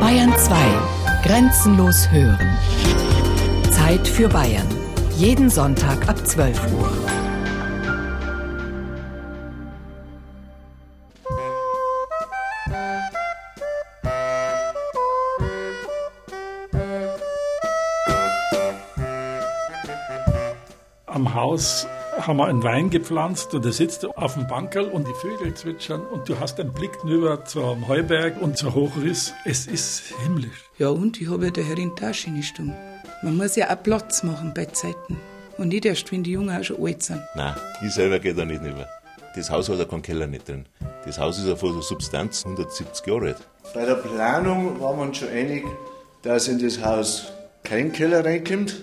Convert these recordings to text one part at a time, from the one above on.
Bayern 2. Grenzenlos hören. Zeit für Bayern. Jeden Sonntag ab 12 Uhr. Am Haus haben wir einen Wein gepflanzt und da sitzt auf dem Bankerl und die Vögel zwitschern und du hast einen Blick rüber zum Heuberg und zur Hochriss. Es ist himmlisch. Ja, und ich habe ja der Herrin Tasche nicht um. Man muss ja auch Platz machen bei Zeiten. Und nicht erst, wenn die Jungen auch schon alt sind. Nein, ich selber gehe da nicht rüber. Das Haus hat ja keinen Keller nicht drin. Das Haus ist ja von der Substanz 170 Jahre alt. Bei der Planung waren wir uns schon einig, dass in das Haus kein Keller reinkommt.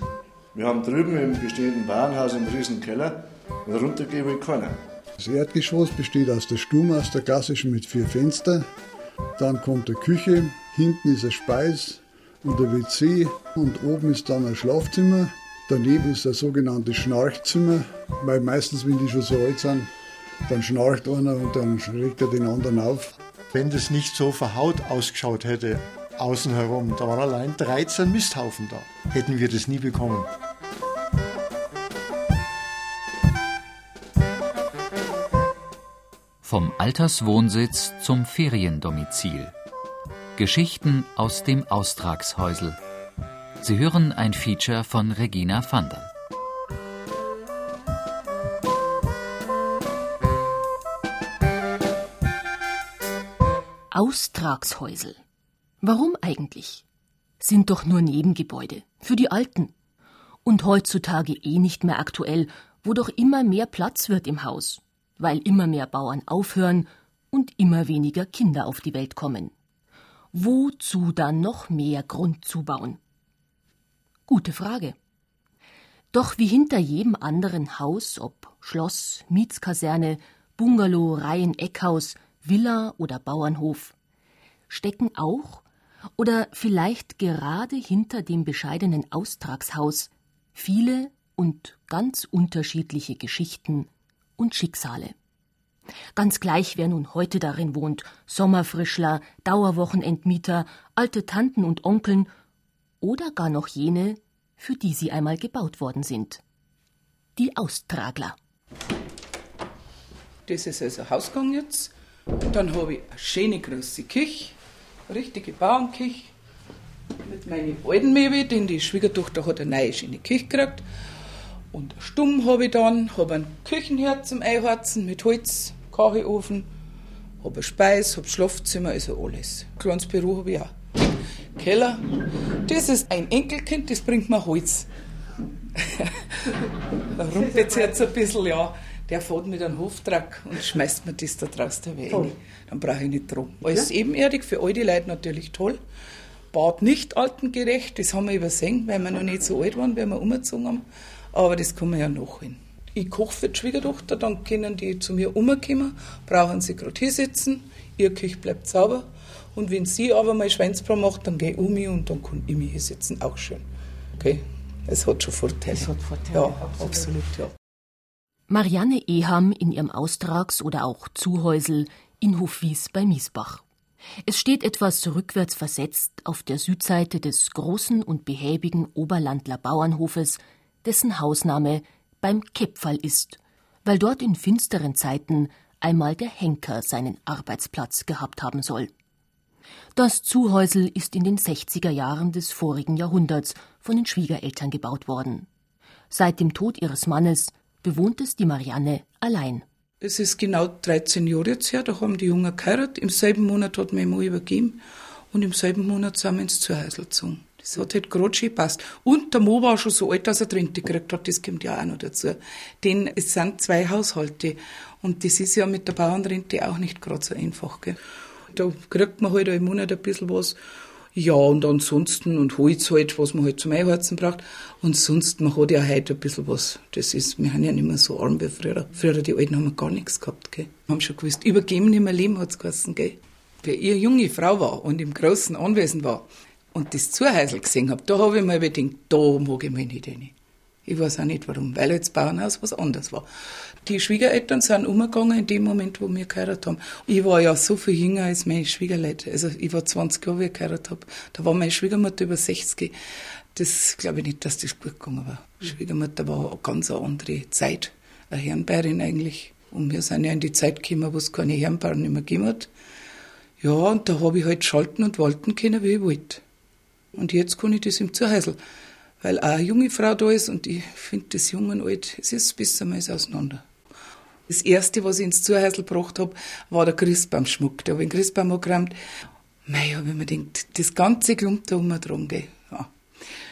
Wir haben drüben im bestehenden Warenhaus einen riesen Keller runtergehen will keiner. Das Erdgeschoss besteht aus der Stumm, aus der klassischen mit vier Fenstern. Dann kommt eine Küche, hinten ist ein Speis und ein WC und oben ist dann ein Schlafzimmer. Daneben ist ein sogenanntes Schnarchzimmer, weil meistens, wenn die schon so alt sind, dann schnarcht einer und dann regt er den anderen auf. Wenn das nicht so verhaut ausgeschaut hätte, außen herum, da waren allein 13 Misthaufen da, hätten wir das nie bekommen. Vom Alterswohnsitz zum Feriendomizil. Geschichten aus dem Austragshäusel. Sie hören ein Feature von Regina Vander. Austragshäusel. Warum eigentlich? Sind doch nur Nebengebäude. Für die Alten. Und heutzutage eh nicht mehr aktuell, wo doch immer mehr Platz wird im Haus, weil immer mehr Bauern aufhören und immer weniger Kinder auf die Welt kommen. Wozu dann noch mehr Grund zubauen? Gute Frage. Doch wie hinter jedem anderen Haus, ob Schloss, Mietskaserne, Bungalow, Reihen, Eckhaus, Villa oder Bauernhof, stecken auch oder vielleicht gerade hinter dem bescheidenen Austragshaus viele und ganz unterschiedliche Geschichten und Schicksale. Ganz gleich, wer nun heute darin wohnt, Sommerfrischler, Dauerwochenendmieter, alte Tanten und Onkeln oder gar noch jene, für die sie einmal gebaut worden sind. Die Austragler. Das ist also Hausgang jetzt. Dann habe ich eine schöne große Küche, richtige Bauernküche mit meinen alten Möbel, denn die Schwiegertochter hat eine neue schöne Küche gekriegt. Und Stumm habe ich dann, habe ein Küchenherd zum Einheizen mit Holz, Kachelofen, habe ein Speis, habe Schlafzimmer, also alles. Ein kleines Büro habe ich auch. Keller. Das ist ein Enkelkind, das bringt mir Holz. da rumpelt jetzt ein bisschen, ja. Der fährt mit einem Hoftrack und schmeißt mir das da draußen rein. Dann brauche ich nicht drum. Alles ja? ebenerdig, für alte Leute natürlich toll. Bad nicht altengerecht, das haben wir übersehen, weil wir noch nicht so alt waren, wie wir umgezogen haben. Aber das kommen wir ja noch hin. Ich koche für die Schwiegertochter, dann können die zu mir umkommen, brauchen sie gerade hier sitzen, ihr Küche bleibt sauber. Und wenn sie aber mal Schweinsbrau macht, dann gehe ich um mich und dann kann ich mich hier sitzen, auch schön. Okay, es hat schon Vorteile. Es hat Vorteile, ja, absolut. absolut ja. Marianne Eham in ihrem Austrags- oder auch Zuhäusel in Hofwies bei Miesbach. Es steht etwas rückwärts versetzt auf der Südseite des großen und behäbigen Oberlandler Bauernhofes, dessen Hausname beim Kepfall ist, weil dort in finsteren Zeiten einmal der Henker seinen Arbeitsplatz gehabt haben soll. Das Zuhäusel ist in den 60er Jahren des vorigen Jahrhunderts von den Schwiegereltern gebaut worden. Seit dem Tod ihres Mannes bewohnt es die Marianne allein. Es ist genau 13 Jahre jetzt her, da haben die Jungen geheiratet. Im selben Monat hat mein Mann übergeben und im selben Monat sind wir ins Zuhäusl gezogen. Das hat halt gerade schön gepasst. Und der Mo war schon so alt, dass er Rente gekriegt hat, das kommt ja auch noch dazu. Denn es sind zwei Haushalte und das ist ja mit der Bauernrente auch nicht gerade so einfach. Gell? Da kriegt man halt im Monat ein bisschen was ja, und ansonsten, und Holz halt, was man halt zum Einheizen braucht. Und sonst, man hat ja heute ein bisschen was. Das ist, wir haben ja nicht mehr so arm wie früher. Früher, die Alten haben gar nichts gehabt, gell. Haben schon gewusst, übergeben nicht mehr leben, hat's geheißen, gell. Wer ihr junge Frau war und im großen Anwesen war und das Zuhäusl gesehen hab, da habe ich mir gedacht, da mag ich mich nicht rein. Ich weiß auch nicht warum, weil jetzt Bauernhaus was anderes war. Die Schwiegereltern sind umgegangen in dem Moment, wo wir geheiratet haben. Ich war ja so viel jünger als meine Schwiegerleute. Also ich war 20 Jahre, wie ich geheiratet habe. Da war meine Schwiegermutter über 60. Das glaube ich nicht, dass das gut gegangen war. Die Schwiegermutter war eine ganz andere Zeit. Eine Herrenbäuerin eigentlich. Und wir sind ja in die Zeit gekommen, wo es keine Herrenbauern mehr gegeben hat. Ja, und da habe ich halt schalten und walten können, wie ich wollte. Und jetzt kann ich das im Zuhause, weil auch eine junge Frau da ist und ich finde das Jung und Alt, es ist besser mal auseinander. Das erste, was ich ins Zuhause gebracht habe, war der Christbaumschmuck. Da habe ich den Christbaum angeräumt. Mei, habe ich mir gedacht, das ganze Klump da umdrungen, gell. Ja.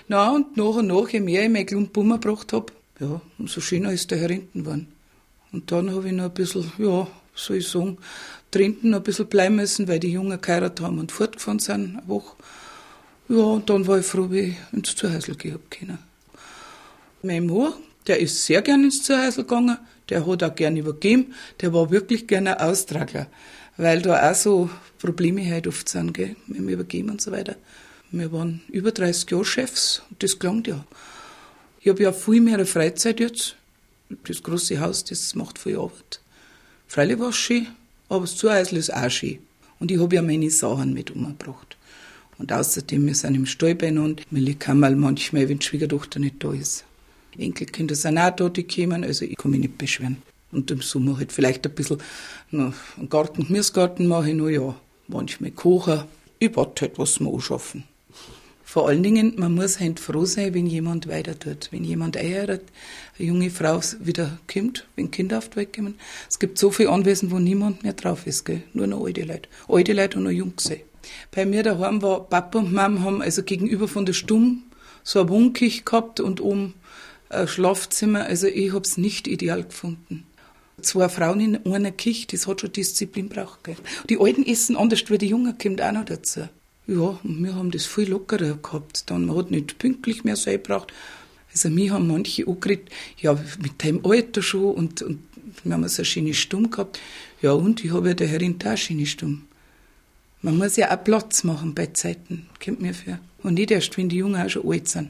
Na, und nach und nach, je mehr ich mein Klump umgebracht habe, ja, umso schöner ist der herinten geworden. Und dann habe ich noch ein bisschen, ja, soll ich sagen, drinnen noch ein bisschen bleiben müssen, weil die Jungen geheiratet haben und fortgefahren sind, eine Woche. Ja, und dann war ich froh, wie ich ins Zuhause gehabt können. Mein Mann, der ist sehr gern ins Zuhause gegangen, der hat auch gern übergeben, der war wirklich gerne ein Austragler, weil da auch so Probleme halt oft sind, gell, mit dem Übergeben und so weiter. Wir waren über 30 Jahre Chefs und das klang ja. Ich habe ja viel mehr Freizeit jetzt. Das große Haus, das macht viel Arbeit. Freilich war es schön, aber das Zuhause ist auch schön. Und ich habe ja meine Sachen mit umgebracht. Und außerdem, wir sind im Stall beieinander. Wir kann mal manchmal, wenn die Schwiegertochter nicht da ist. Enkelkinder sind auch da, die kommen, also ich kann mich nicht beschweren. Und im Sommer halt vielleicht ein bisschen noch einen Garten, Gemüsegarten mache ich noch, ja. Manchmal kochen. Ich warte halt, was wir anschaffen. Vor allen Dingen, man muss halt froh sein, wenn jemand weiter tut. Wenn jemand heiratet, eine junge Frau wieder kommt, wenn Kinder auf die Welt kommen. Es gibt so viele Anwesen, wo niemand mehr drauf ist, gell? Nur noch alte Leute. Alte Leute und noch Jungs. Bei mir daheim war Papa und Mama haben also gegenüber von der Stumm so eine Wohnküche gehabt und oben ein Schlafzimmer. Also ich hab's nicht ideal gefunden. Zwei Frauen in einer Küche, das hat schon Disziplin braucht. Die Alten essen anders wie die Jungen, kommt auch noch dazu. Ja, und wir haben das viel lockerer gehabt. Dann man hat nicht pünktlich mehr sein braucht. Also mir haben manche angeredet, ja, mit deinem Alter schon und, und wir haben so eine schöne Stimme gehabt. Ja, und ich habe ja der Herrin da eine schöne Stimme. Man muss ja auch Platz machen bei Zeiten, kommt mir für. Und nicht erst, wenn die Jungen auch schon alt sind.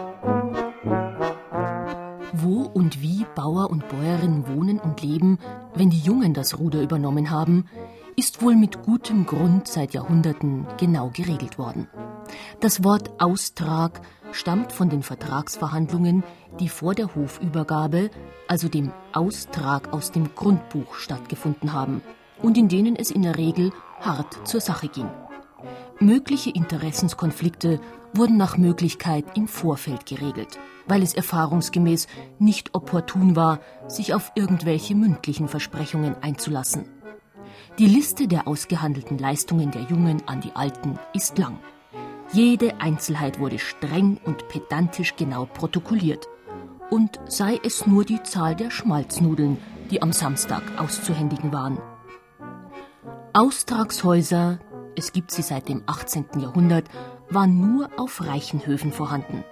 Wo und wie Bauer und Bäuerin wohnen und leben, wenn die Jungen das Ruder übernommen haben, ist wohl mit gutem Grund seit Jahrhunderten genau geregelt worden. Das Wort Austrag stammt von den Vertragsverhandlungen, die vor der Hofübergabe, also dem Austrag aus dem Grundbuch, stattgefunden haben und in denen es in der Regel hart zur Sache ging. Mögliche Interessenskonflikte wurden nach Möglichkeit im Vorfeld geregelt, weil es erfahrungsgemäß nicht opportun war, sich auf irgendwelche mündlichen Versprechungen einzulassen. Die Liste der ausgehandelten Leistungen der Jungen an die Alten ist lang. Jede Einzelheit wurde streng und pedantisch genau protokolliert. Und sei es nur die Zahl der Schmalznudeln, die am Samstag auszuhändigen waren. Austragshäuser, es gibt sie seit dem 18. Jahrhundert, waren nur auf reichen Höfen vorhanden.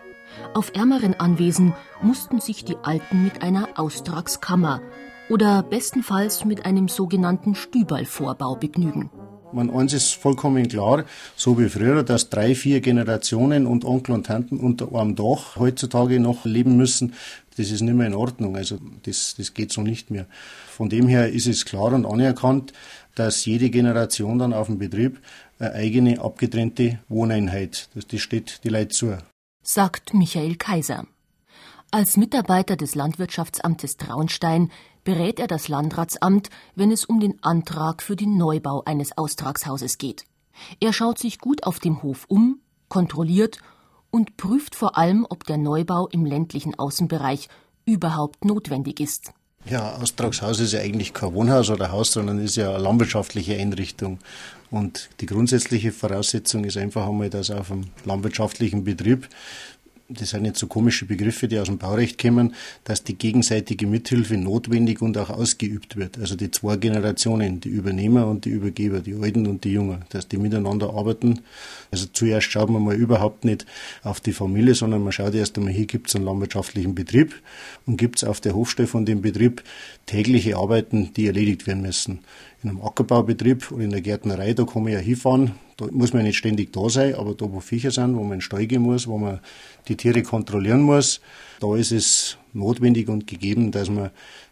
Auf ärmeren Anwesen mussten sich die Alten mit einer Austragskammer oder bestenfalls mit einem sogenannten Stüberlvorbau begnügen. Man, eins ist vollkommen klar, so wie früher, dass drei, vier Generationen und Onkel und Tanten unter einem Dach heutzutage noch leben müssen, das ist nicht mehr in Ordnung. Also das, das geht so nicht mehr. Von dem her ist es klar und anerkannt, dass jede Generation dann auf dem Betrieb eine eigene abgetrennte Wohneinheit, das, das steht die Leute zu. Sagt Michael Kaiser. Als Mitarbeiter des Landwirtschaftsamtes Traunstein berät er das Landratsamt, wenn es um den Antrag für den Neubau eines Austragshauses geht. Er schaut sich gut auf dem Hof um, kontrolliert und prüft vor allem, ob der Neubau im ländlichen Außenbereich überhaupt notwendig ist. Ja, Austragshaus ist ja eigentlich kein Wohnhaus oder Haus, sondern ist ja eine landwirtschaftliche Einrichtung. Und die grundsätzliche Voraussetzung ist einfach einmal, dass auf einem landwirtschaftlichen Betrieb das sind jetzt so komische Begriffe, die aus dem Baurecht kommen, dass die gegenseitige Mithilfe notwendig und auch ausgeübt wird. Also die zwei Generationen, die Übernehmer und die Übergeber, die Alten und die Jungen, dass die miteinander arbeiten. Also zuerst schaut man mal überhaupt nicht auf die Familie, sondern man schaut erst einmal, hier gibt es einen landwirtschaftlichen Betrieb und gibt es auf der Hofstelle von dem Betrieb tägliche Arbeiten, die erledigt werden müssen. In einem Ackerbaubetrieb oder in der Gärtnerei, da kann man ja hinfahren, da muss man nicht ständig da sein, aber da, wo Viecher sind, wo man in den Stall gehen muss, wo man die Tiere kontrollieren muss, da ist es notwendig und gegeben, dass man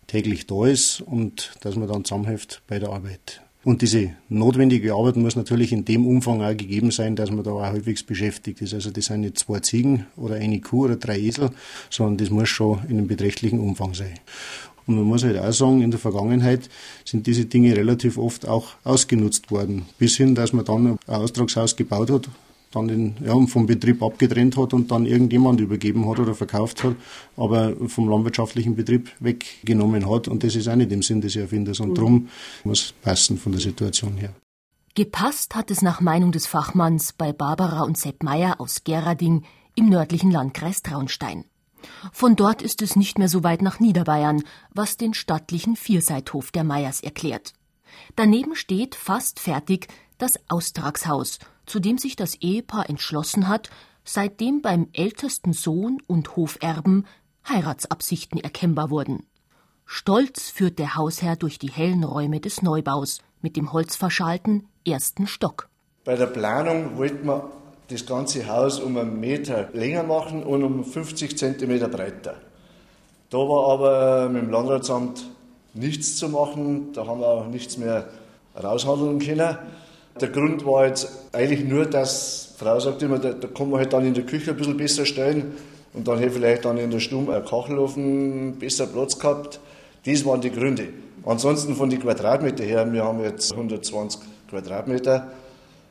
täglich da ist und dass man dann zusammenhilft bei der Arbeit. Und diese notwendige Arbeit muss natürlich in dem Umfang auch gegeben sein, dass man da auch halbwegs beschäftigt ist. Also das sind nicht zwei Ziegen oder eine Kuh oder drei Esel, sondern das muss schon in einem beträchtlichen Umfang sein. Und man muss halt auch sagen, in der Vergangenheit sind diese Dinge relativ oft auch ausgenutzt worden. Bis hin, dass man dann ein Austragshaus gebaut hat, dann den, ja, vom Betrieb abgetrennt hat und dann irgendjemand übergeben hat oder verkauft hat, aber vom landwirtschaftlichen Betrieb weggenommen hat. Und das ist auch nicht im Sinn des Erfinders. Und mhm. darum muss passen von der Situation her. Gepasst hat es nach Meinung des Fachmanns bei Barbara und Sepp Meyer aus Gerading im nördlichen Landkreis Traunstein. Von dort ist es nicht mehr so weit nach Niederbayern, was den stattlichen Vierseithof der Meyers erklärt. Daneben steht fast fertig das Austragshaus, zu dem sich das Ehepaar entschlossen hat, seitdem beim ältesten Sohn und Hoferben Heiratsabsichten erkennbar wurden. Stolz führt der Hausherr durch die hellen Räume des Neubaus mit dem holzverschalten ersten Stock. Bei der Planung wollten wir das ganze Haus um einen Meter länger machen und um 50 Zentimeter breiter. Da war aber mit dem Landratsamt nichts zu machen, da haben wir auch nichts mehr raushandeln können. Der Grund war jetzt eigentlich nur, dass Frau sagt immer, da, da kann man halt dann in der Küche ein bisschen besser stellen und dann hätte vielleicht dann in der Stube ein Kachelofen besser Platz gehabt. Das waren die Gründe. Ansonsten von den Quadratmeter her, wir haben jetzt 120 Quadratmeter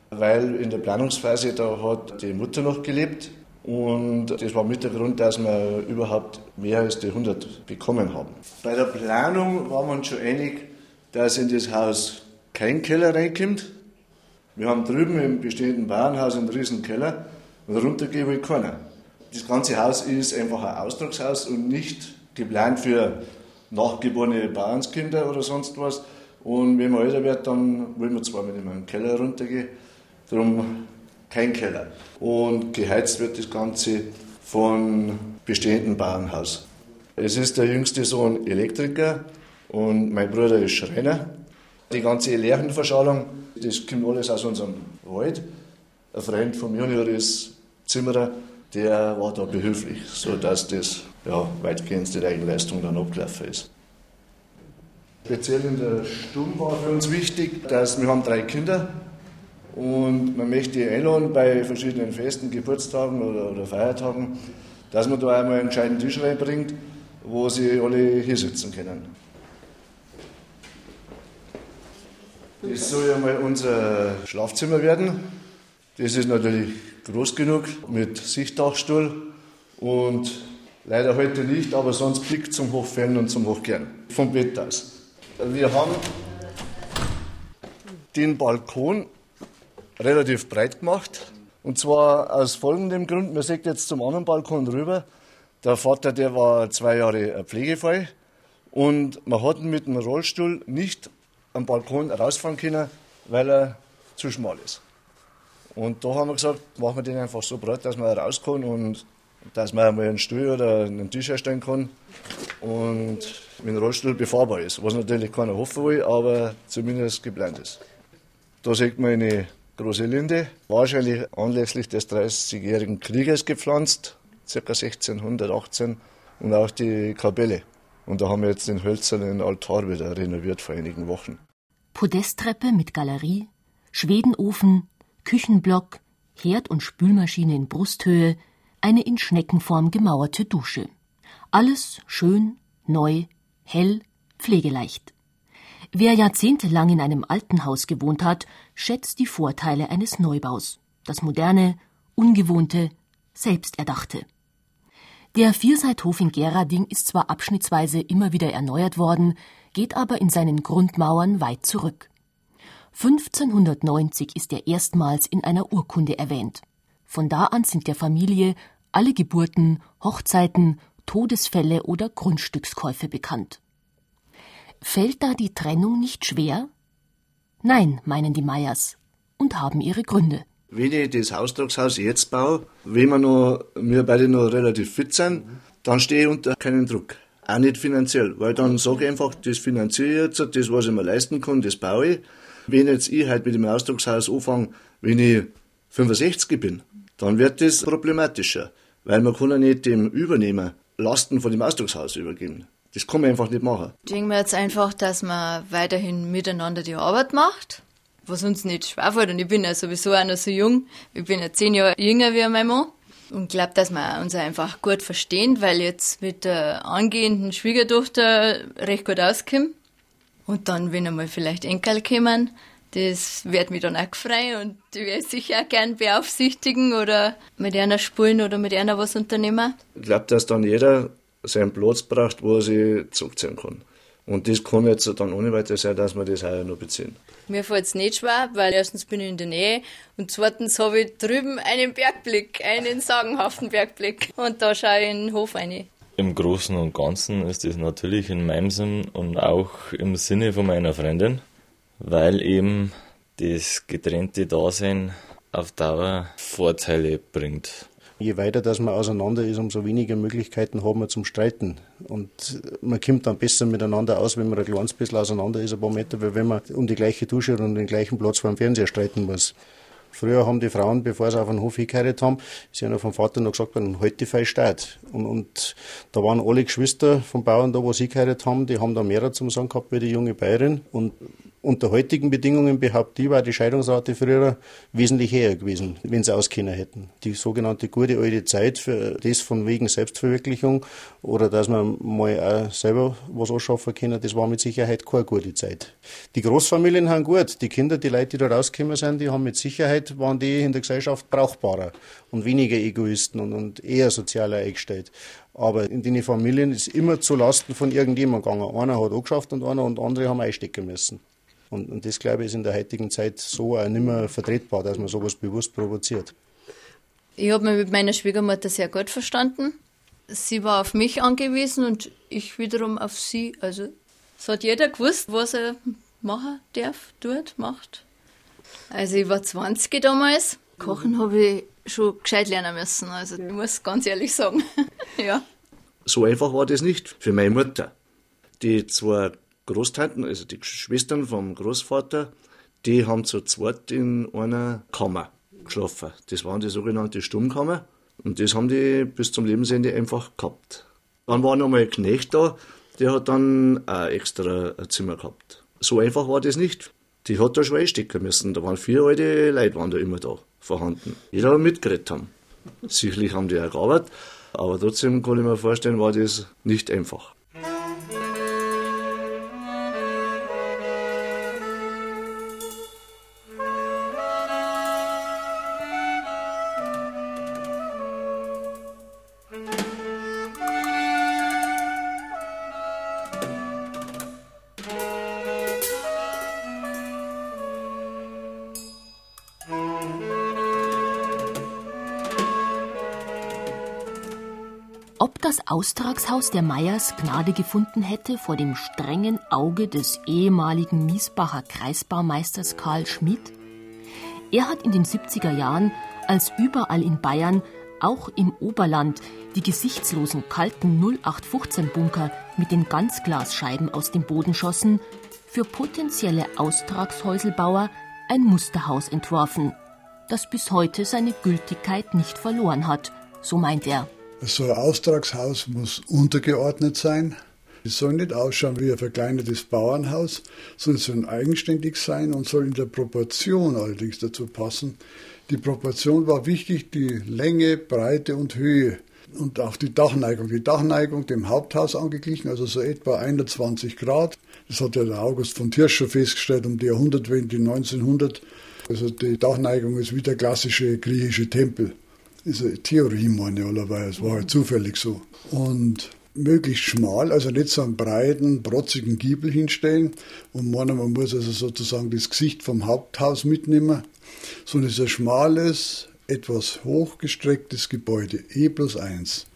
weil in der Planungsphase da hat die Mutter noch gelebt und das war mit der Grund, dass wir überhaupt mehr als die 100 bekommen haben. Bei der Planung waren wir uns schon einig, dass in das Haus kein Keller reinkommt. Wir haben drüben im bestehenden Bauernhaus einen riesen Keller und runtergehen will keiner. Das ganze Haus ist einfach ein Ausdruckshaus und nicht geplant für nachgeborene Bauernskinder oder sonst was. Und wenn man älter wird, dann will man zwar mit dem Keller runtergehen, Darum kein Keller. Und geheizt wird das Ganze von bestehendem Bauernhaus. Es ist der jüngste Sohn Elektriker und mein Bruder ist Schreiner. Die ganze Lärchenverschallung, das kommt alles aus unserem Wald. Ein Freund vom Junior ist Zimmerer, der war da behilflich, sodass das ja, weitgehend die Eigenleistung dann abgelaufen ist. Speziell in der Stube war für uns wichtig, dass wir haben drei Kinder und man möchte einladen bei verschiedenen Festen, Geburtstagen oder, oder Feiertagen, dass man da einmal einen gescheiten Tisch reinbringt, wo sie alle hier sitzen können. Das soll ja mal unser Schlafzimmer werden. Das ist natürlich groß genug mit Sichtdachstuhl und leider heute nicht, aber sonst Blick zum Hochfällen und zum Hochgern vom Bett aus. Wir haben den Balkon relativ breit gemacht. Und zwar aus folgendem Grund, man sieht jetzt zum anderen Balkon rüber, der Vater, der war zwei Jahre pflegefrei und man hat ihn mit dem Rollstuhl nicht am Balkon rausfahren können, weil er zu schmal ist. Und da haben wir gesagt, machen wir den einfach so breit, dass man raus kann und dass man einmal einen Stuhl oder einen Tisch erstellen kann und mit dem Rollstuhl befahrbar ist. Was natürlich keiner hoffen will, aber zumindest geplant ist. Da sieht man eine große Linde, wahrscheinlich anlässlich des 30-jährigen Krieges gepflanzt, ca. 1618, und auch die Kapelle. Und da haben wir jetzt den hölzernen Altar wieder renoviert vor einigen Wochen. Podesttreppe mit Galerie, Schwedenofen, Küchenblock, Herd- und Spülmaschine in Brusthöhe, eine in Schneckenform gemauerte Dusche. Alles schön, neu, hell, pflegeleicht. Wer jahrzehntelang in einem alten Haus gewohnt hat, schätzt die Vorteile eines Neubaus. Das moderne, ungewohnte, selbsterdachte. Der Vierseithof in Gerading ist zwar abschnittsweise immer wieder erneuert worden, geht aber in seinen Grundmauern weit zurück. 1590 ist er erstmals in einer Urkunde erwähnt. Von da an sind der Familie alle Geburten, Hochzeiten, Todesfälle oder Grundstückskäufe bekannt. Fällt da die Trennung nicht schwer? Nein, meinen die Meyers und haben ihre Gründe. Wenn ich das Austragshaus jetzt baue, wenn wir, noch, wir beide noch relativ fit sind, dann stehe ich unter keinem Druck. Auch nicht finanziell, weil dann sage ich einfach, das finanziere ich jetzt, das, was ich mir leisten kann, das baue ich. Wenn jetzt ich halt mit dem Austragshaus anfange, wenn ich 65 bin, dann wird das problematischer, weil man kann ja nicht dem Übernehmer Lasten von dem Ausdruckshaus übergeben. Das kann man einfach nicht machen. Ich denke mir jetzt einfach, dass man weiterhin miteinander die Arbeit macht, was uns nicht schwerfällt. Und ich bin ja sowieso auch noch so jung. Ich bin ja zehn Jahre jünger wie mein Mann. Und glaube, dass wir uns einfach gut verstehen, weil jetzt mit der angehenden Schwiegertochter recht gut auskommen. Und dann, wenn einmal vielleicht Enkel kommen, das wird mich dann auch gefreut und die werde ich sicher auch gern beaufsichtigen oder mit einer spulen oder mit einer was unternehmen. Ich glaube, dass dann jeder seinen Platz braucht, wo er sich zurückziehen kann. Und das kann jetzt dann ohne weiter sein, dass wir das heuer noch beziehen. Mir fällt es nicht schwer, weil erstens bin ich in der Nähe und zweitens habe ich drüben einen Bergblick, einen sagenhaften Bergblick. Und da schaue ich in den Hof rein. Im Großen und Ganzen ist das natürlich in meinem Sinn und auch im Sinne von meiner Freundin, weil eben das getrennte Dasein auf Dauer Vorteile bringt. Je weiter dass man auseinander ist, umso weniger Möglichkeiten haben wir zum Streiten. Und man kommt dann besser miteinander aus, wenn man ein kleines bisschen auseinander ist, ein paar Meter, weil wenn man um die gleiche Dusche und den gleichen Platz vor dem Fernseher streiten muss. Früher haben die Frauen, bevor sie auf den Hof hingeheiratet haben, sie haben vom Vater noch gesagt, dann halt die Feistaat. Und, und da waren alle Geschwister vom Bauern da, wo sie geheiratet haben, die haben da mehr zum Sagen gehabt wie die junge Bayerin. Und unter heutigen Bedingungen behaupte ich, war die Scheidungsrate früher wesentlich höher gewesen, wenn sie auskennen hätten. Die sogenannte gute alte Zeit für das von wegen Selbstverwirklichung oder dass man mal auch selber was anschaffen können, das war mit Sicherheit keine gute Zeit. Die Großfamilien haben gut. Die Kinder, die Leute, die da rausgekommen sind, die haben mit Sicherheit, waren die in der Gesellschaft brauchbarer und weniger Egoisten und, und eher sozialer eingestellt. Aber in den Familien ist immer zu Lasten von irgendjemandem gegangen. Einer hat angeschafft und einer und andere haben einstecken müssen. Und, und das, glaube ich, ist in der heutigen Zeit so auch nicht mehr vertretbar, dass man sowas bewusst provoziert. Ich habe mich mit meiner Schwiegermutter sehr gut verstanden. Sie war auf mich angewiesen und ich wiederum auf sie. Also es hat jeder gewusst, was er machen darf, tut, macht. Also ich war 20 damals. Kochen habe ich schon gescheit lernen müssen. Also ich muss ganz ehrlich sagen. ja. So einfach war das nicht für meine Mutter. Die zwei Großtanten, also die Schwestern vom Großvater, die haben zu zweit in einer Kammer geschlafen. Das waren die sogenannte Stummkammer. Und das haben die bis zum Lebensende einfach gehabt. Dann war noch mal ein Knecht da, der hat dann auch extra ein Zimmer gehabt. So einfach war das nicht. Die hat da schon einstecken müssen. Da waren vier alte Leute waren da immer da vorhanden. Jeder hat mitgeredet haben. Sicherlich haben die auch gearbeitet, aber trotzdem kann ich mir vorstellen, war das nicht einfach. Austragshaus der Meyers Gnade gefunden hätte vor dem strengen Auge des ehemaligen Miesbacher Kreisbaumeisters Karl Schmidt? Er hat in den 70er Jahren, als überall in Bayern, auch im Oberland, die gesichtslosen kalten 0815-Bunker mit den Ganzglasscheiben aus dem Boden schossen, für potenzielle Austragshäuselbauer ein Musterhaus entworfen, das bis heute seine Gültigkeit nicht verloren hat, so meint er. So ein Austragshaus muss untergeordnet sein. Es soll nicht ausschauen wie ein verkleinertes Bauernhaus, sondern es soll eigenständig sein und soll in der Proportion allerdings dazu passen. Die Proportion war wichtig, die Länge, Breite und Höhe und auch die Dachneigung. Die Dachneigung dem Haupthaus angeglichen, also so etwa 21 Grad. Das hat ja der August von Tirscher festgestellt um die Jahrhundertwende 1900. Also die Dachneigung ist wie der klassische griechische Tempel eine Theorie, meine ich, allerweise. Es war halt zufällig so. Und möglichst schmal, also nicht so einen breiten, protzigen Giebel hinstellen. Und meinen, man muss also sozusagen das Gesicht vom Haupthaus mitnehmen, sondern es ist ein schmales, etwas hochgestrecktes Gebäude, E plus 1.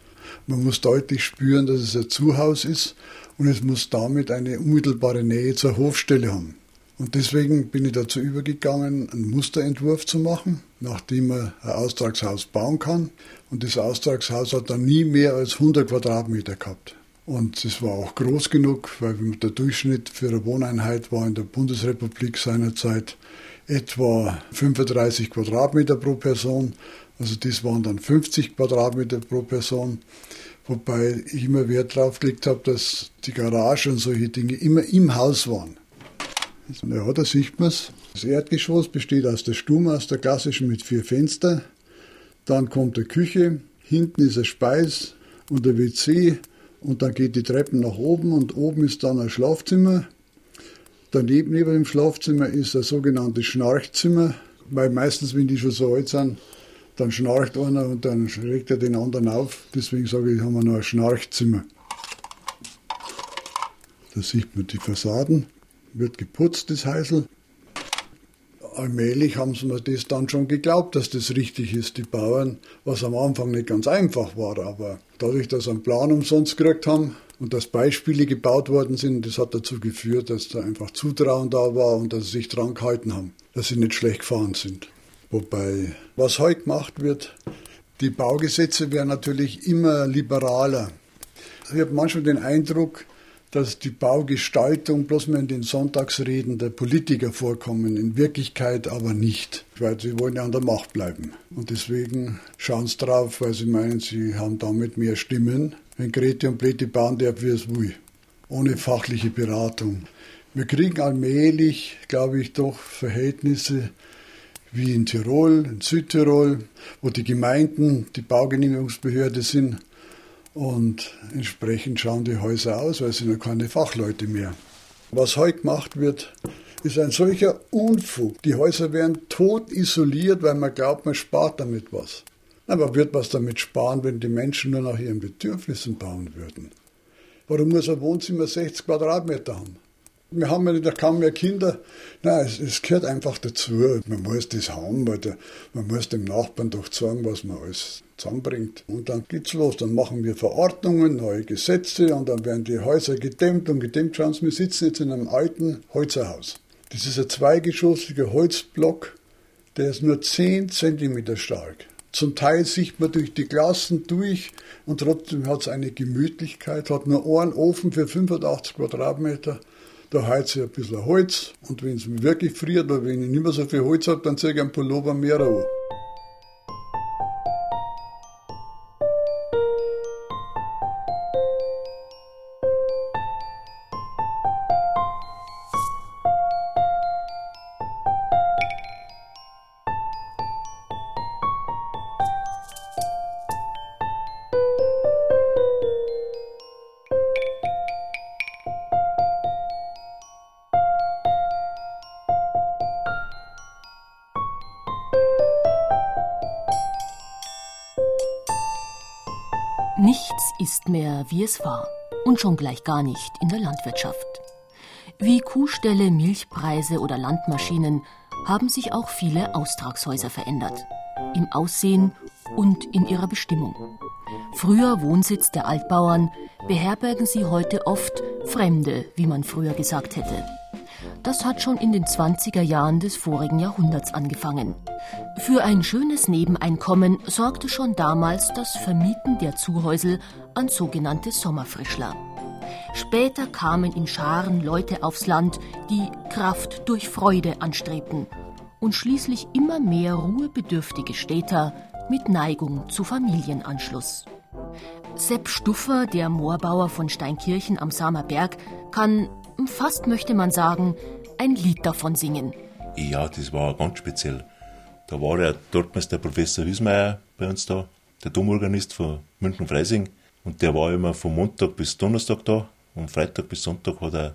Man muss deutlich spüren, dass es ein Zuhaus ist und es muss damit eine unmittelbare Nähe zur Hofstelle haben. Und deswegen bin ich dazu übergegangen, einen Musterentwurf zu machen, nachdem man ein Austragshaus bauen kann. Und das Austragshaus hat dann nie mehr als 100 Quadratmeter gehabt. Und es war auch groß genug, weil der Durchschnitt für eine Wohneinheit war in der Bundesrepublik seinerzeit etwa 35 Quadratmeter pro Person. Also das waren dann 50 Quadratmeter pro Person. Wobei ich immer Wert darauf gelegt habe, dass die Garage und solche Dinge immer im Haus waren. Ja, da sieht man es. Das Erdgeschoss besteht aus der Stumme, aus der klassischen mit vier Fenstern. Dann kommt die Küche, hinten ist ein Speis und ein WC und dann geht die Treppe nach oben und oben ist dann ein Schlafzimmer. Daneben neben dem Schlafzimmer ist ein sogenanntes Schnarchzimmer, weil meistens, wenn die schon so alt sind, dann schnarcht einer und dann schreckt er den anderen auf. Deswegen sage ich, haben wir noch ein Schnarchzimmer. Da sieht man die Fassaden, wird geputzt, das Häusl. Allmählich haben sie mir das dann schon geglaubt, dass das richtig ist, die Bauern, was am Anfang nicht ganz einfach war. Aber dadurch, dass sie einen Plan umsonst gekriegt haben und dass Beispiele gebaut worden sind, das hat dazu geführt, dass da einfach Zutrauen da war und dass sie sich dran gehalten haben, dass sie nicht schlecht gefahren sind. Wobei, was heute gemacht wird, die Baugesetze werden natürlich immer liberaler. Ich habe manchmal den Eindruck, dass die Baugestaltung bloß mehr in den Sonntagsreden der Politiker vorkommen, in Wirklichkeit aber nicht, weil sie wollen ja an der Macht bleiben. Und deswegen schauen sie drauf, weil sie meinen, sie haben damit mehr Stimmen, wenn Grete und Plete bauen darf, wie es will, ohne fachliche Beratung. Wir kriegen allmählich, glaube ich, doch Verhältnisse wie in Tirol, in Südtirol, wo die Gemeinden die Baugenehmigungsbehörde sind, und entsprechend schauen die Häuser aus, weil es sind ja keine Fachleute mehr. Was heute gemacht wird, ist ein solcher Unfug. Die Häuser werden tot isoliert, weil man glaubt, man spart damit was. Aber wird was damit sparen, wenn die Menschen nur nach ihren Bedürfnissen bauen würden? Warum muss ein Wohnzimmer 60 Quadratmeter haben? Wir haben ja nicht kaum mehr Kinder. Nein, es, es, gehört einfach dazu. Man muss das haben, weil man muss dem Nachbarn doch sagen, was man alles zusammenbringt. Und dann geht's los. Dann machen wir Verordnungen, neue Gesetze und dann werden die Häuser gedämmt und gedämmt. Schauen Sie, wir sitzen jetzt in einem alten Holzerhaus. Das ist ein zweigeschossiger Holzblock, der ist nur 10 cm stark. Zum Teil sieht man durch die Glassen durch und trotzdem hat es eine Gemütlichkeit, hat nur einen Ofen für 85 Quadratmeter da heizt ich ein bisschen Holz und wenn es wirklich friert oder wenn ich nicht mehr so viel Holz habe, dann ziehe ich einen Pullover mehr an. Ist mehr, wie es war. Und schon gleich gar nicht in der Landwirtschaft. Wie Kuhställe, Milchpreise oder Landmaschinen haben sich auch viele Austragshäuser verändert. Im Aussehen und in ihrer Bestimmung. Früher Wohnsitz der Altbauern beherbergen sie heute oft Fremde, wie man früher gesagt hätte. Das hat schon in den 20er Jahren des vorigen Jahrhunderts angefangen. Für ein schönes Nebeneinkommen sorgte schon damals das Vermieten der Zuhäusel an sogenannte Sommerfrischler. Später kamen in Scharen Leute aufs Land, die Kraft durch Freude anstrebten und schließlich immer mehr ruhebedürftige Städter mit Neigung zu Familienanschluss. Sepp Stuffer, der Moorbauer von Steinkirchen am Samer Berg, kann, fast möchte man sagen, ein Lied davon singen. Ja, das war ganz speziell. Da war der Dortmeister Professor Wiesmeier bei uns da, der Domorganist von München-Freising. Und der war immer von Montag bis Donnerstag da und Freitag bis Sonntag hat er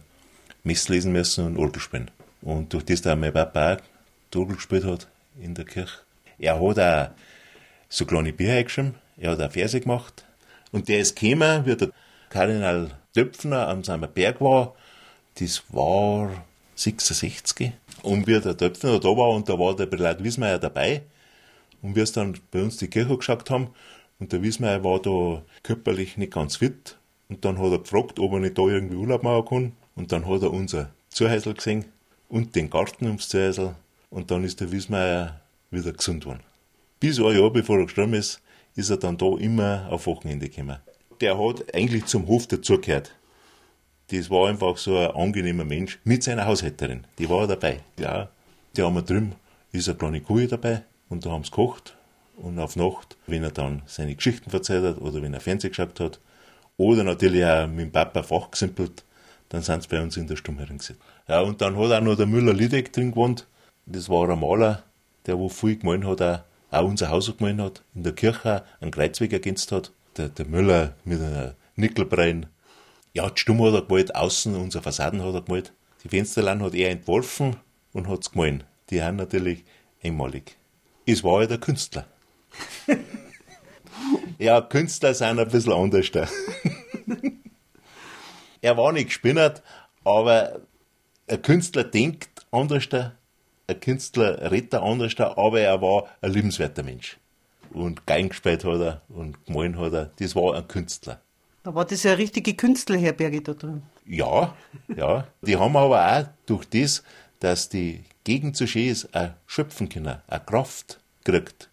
Mess lesen müssen und Orgel spielen. Und durch das, dass mein Papa auch die Orgel gespielt hat in der Kirche, er hat auch so kleine Bücher geschrieben. Er hat auch Verse gemacht. Und der ist gekommen, wie der Kardinal Döpfner am Samer Berg war. Das war 66. Und wie der Döpfner da war und da war der Belat Wiesmeier dabei. Und wir es dann bei uns die Kirche geschaut haben, und der Wiesmeier war da körperlich nicht ganz fit. Und dann hat er gefragt, ob er nicht da irgendwie Urlaub machen kann. Und dann hat er unser Zuhäusl gesehen und den Garten ums Zuhäusl. Und dann ist der Wiesmeier wieder gesund worden. Bis ein Jahr bevor er gestorben ist, ist er dann da immer auf Wochenende gekommen. Der hat eigentlich zum Hof dazugehört. Das war einfach so ein angenehmer Mensch mit seiner Haushälterin. Die war dabei. Ja, die haben wir drüben, ist eine kleine Kuh dabei und da haben sie gekocht. Und auf Nacht, wenn er dann seine Geschichten erzählt hat oder wenn er Fernsehen geschaut hat oder natürlich auch mit dem Papa fachgesimpelt, dann sind sie bei uns in der Stummherren gesessen. Ja, und dann hat auch noch der Müller Liedeck drin gewohnt. Das war ein Maler, der wo viel gemalt hat, auch, auch unser Haus gemalt hat, in der Kirche einen Kreuzweg ergänzt hat. Der, der Müller mit einer Nickelbrein. Ja, die Stumm hat er gemalt, außen unsere Fassaden hat er gemalt. Die Fensterlein hat er entworfen und hat es gemalt. Die haben natürlich einmalig. Es war halt ein Künstler. ja, Künstler sind ein bisschen anders da. er war nicht gespinnert, aber ein Künstler denkt anders, ein Künstler redet anders, aber er war ein liebenswerter Mensch. Und Geigen gespielt hat er und gemalt hat er. Das war ein Künstler. Da war das ja eine richtige Künstlerherberge da drin. Ja, ja. Die haben aber auch durch das, dass die Gegend so schön ist, auch schöpfen können, eine Kraft gekriegt,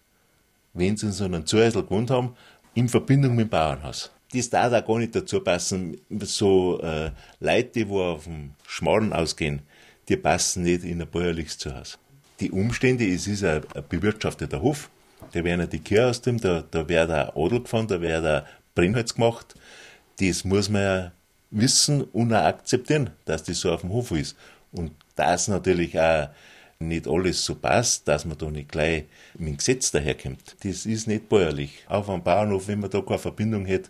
wenn sie in so einem Zuhäusl gewohnt haben, in Verbindung mit dem Bauernhaus. Das darf auch gar nicht dazu passen. So äh, Leute, die wo auf dem Schmarrn ausgehen, die passen nicht in ein bäuerliches Zuhause. Die Umstände, es ist ein, ein bewirtschafteter Hof, da werden die Kühe aus dem, da, da wird ein Adel gefahren, da wird ein Brennholz gemacht. Das muss man ja wissen und auch akzeptieren, dass das so auf dem Hof ist. Und das natürlich auch nicht alles so passt, dass man da nicht gleich mit dem Gesetz daherkommt. Das ist nicht bäuerlich. Auf einem Bauernhof, wenn man da keine Verbindung hätte,